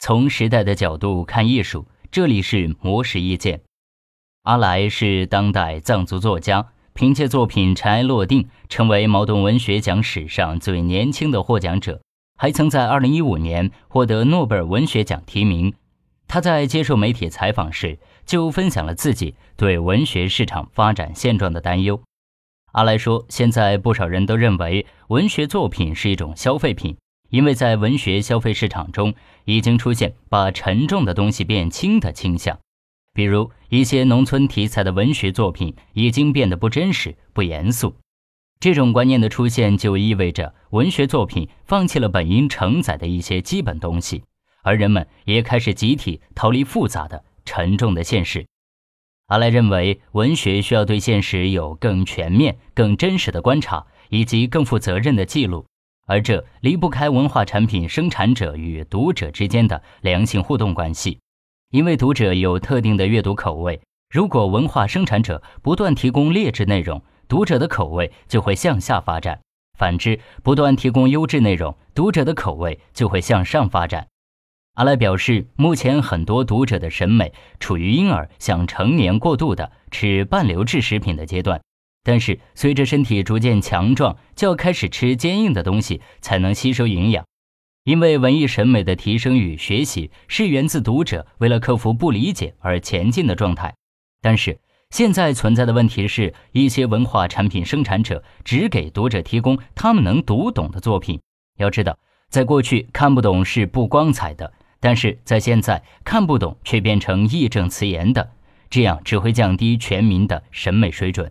从时代的角度看艺术，这里是魔石意见。阿来是当代藏族作家，凭借作品《尘埃落定》成为茅盾文学奖史上最年轻的获奖者，还曾在2015年获得诺贝尔文学奖提名。他在接受媒体采访时就分享了自己对文学市场发展现状的担忧。阿来说：“现在不少人都认为文学作品是一种消费品。”因为在文学消费市场中，已经出现把沉重的东西变轻的倾向，比如一些农村题材的文学作品已经变得不真实、不严肃。这种观念的出现，就意味着文学作品放弃了本应承载的一些基本东西，而人们也开始集体逃离复杂的、沉重的现实。阿来认为，文学需要对现实有更全面、更真实的观察，以及更负责任的记录。而这离不开文化产品生产者与读者之间的良性互动关系，因为读者有特定的阅读口味。如果文化生产者不断提供劣质内容，读者的口味就会向下发展；反之，不断提供优质内容，读者的口味就会向上发展。阿来表示，目前很多读者的审美处于婴儿向成年过渡的吃半流质食品的阶段。但是，随着身体逐渐强壮，就要开始吃坚硬的东西才能吸收营养。因为文艺审美的提升与学习是源自读者为了克服不理解而前进的状态。但是，现在存在的问题是，一些文化产品生产者只给读者提供他们能读懂的作品。要知道，在过去看不懂是不光彩的，但是在现在看不懂却变成义正辞严的，这样只会降低全民的审美水准。